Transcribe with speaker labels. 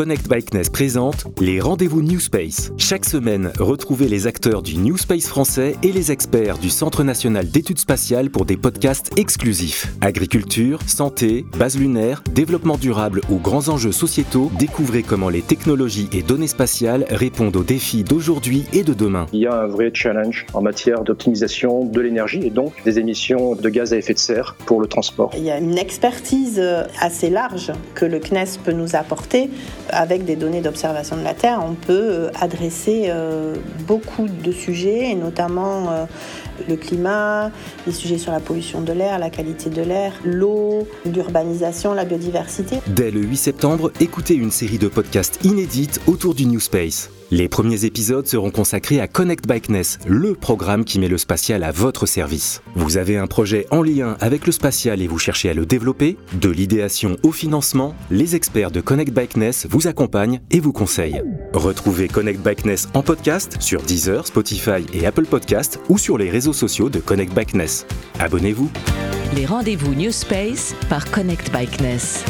Speaker 1: Connect Bikeness présente les rendez-vous New Space. Chaque semaine, retrouvez les acteurs du New Space français et les experts du Centre national d'études spatiales pour des podcasts exclusifs. Agriculture, santé, base lunaire, développement durable ou grands enjeux sociétaux, découvrez comment les technologies et données spatiales répondent aux défis d'aujourd'hui et de demain.
Speaker 2: Il y a un vrai challenge en matière d'optimisation de l'énergie et donc des émissions de gaz à effet de serre pour le transport.
Speaker 3: Il y a une expertise assez large que le CNES peut nous apporter avec des données d'observation de la Terre, on peut euh, adresser euh, beaucoup de sujets, et notamment euh, le climat, les sujets sur la pollution de l'air, la qualité de l'air, l'eau, l'urbanisation, la biodiversité.
Speaker 1: Dès le 8 septembre, écoutez une série de podcasts inédites autour du New Space. Les premiers épisodes seront consacrés à Connect Bikeness, le programme qui met le spatial à votre service. Vous avez un projet en lien avec le spatial et vous cherchez à le développer? De l'idéation au financement, les experts de Connect Bikeness vous accompagnent et vous conseillent. Retrouvez Connect Bikeness en podcast sur Deezer, Spotify et Apple Podcasts ou sur les réseaux sociaux de Connect Bikeness. Abonnez-vous.
Speaker 4: Les rendez-vous New Space par Connect Bikeness.